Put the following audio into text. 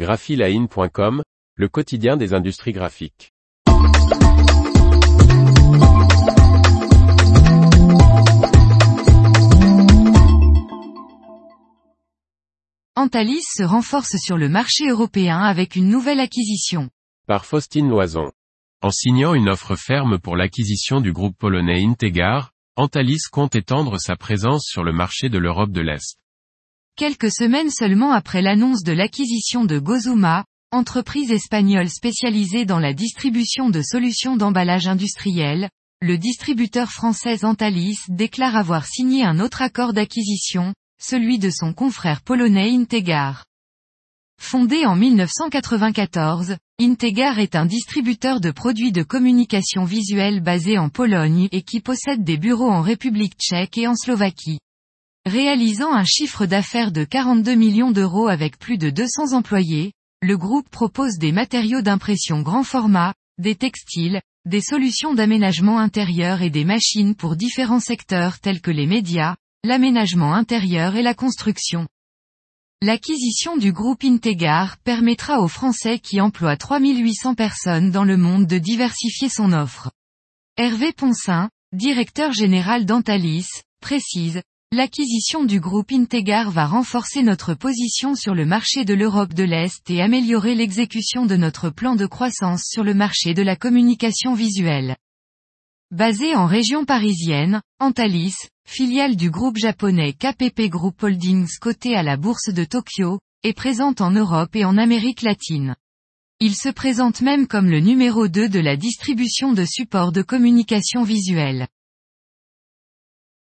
graphiline.com, le quotidien des industries graphiques. Antalis se renforce sur le marché européen avec une nouvelle acquisition. Par Faustine Loison. En signant une offre ferme pour l'acquisition du groupe polonais Integar, Antalis compte étendre sa présence sur le marché de l'Europe de l'Est. Quelques semaines seulement après l'annonce de l'acquisition de Gozuma, entreprise espagnole spécialisée dans la distribution de solutions d'emballage industriel, le distributeur français Antalis déclare avoir signé un autre accord d'acquisition, celui de son confrère polonais Integar. Fondé en 1994, Integar est un distributeur de produits de communication visuelle basé en Pologne et qui possède des bureaux en République tchèque et en Slovaquie. Réalisant un chiffre d'affaires de 42 millions d'euros avec plus de 200 employés, le groupe propose des matériaux d'impression grand format, des textiles, des solutions d'aménagement intérieur et des machines pour différents secteurs tels que les médias, l'aménagement intérieur et la construction. L'acquisition du groupe Integar permettra aux Français qui emploient 3800 personnes dans le monde de diversifier son offre. Hervé Poncin, directeur général d'Antalis, précise, L'acquisition du groupe Integar va renforcer notre position sur le marché de l'Europe de l'Est et améliorer l'exécution de notre plan de croissance sur le marché de la communication visuelle. Basé en région parisienne, Antalis, filiale du groupe japonais KPP Group Holdings coté à la bourse de Tokyo, est présente en Europe et en Amérique latine. Il se présente même comme le numéro 2 de la distribution de supports de communication visuelle.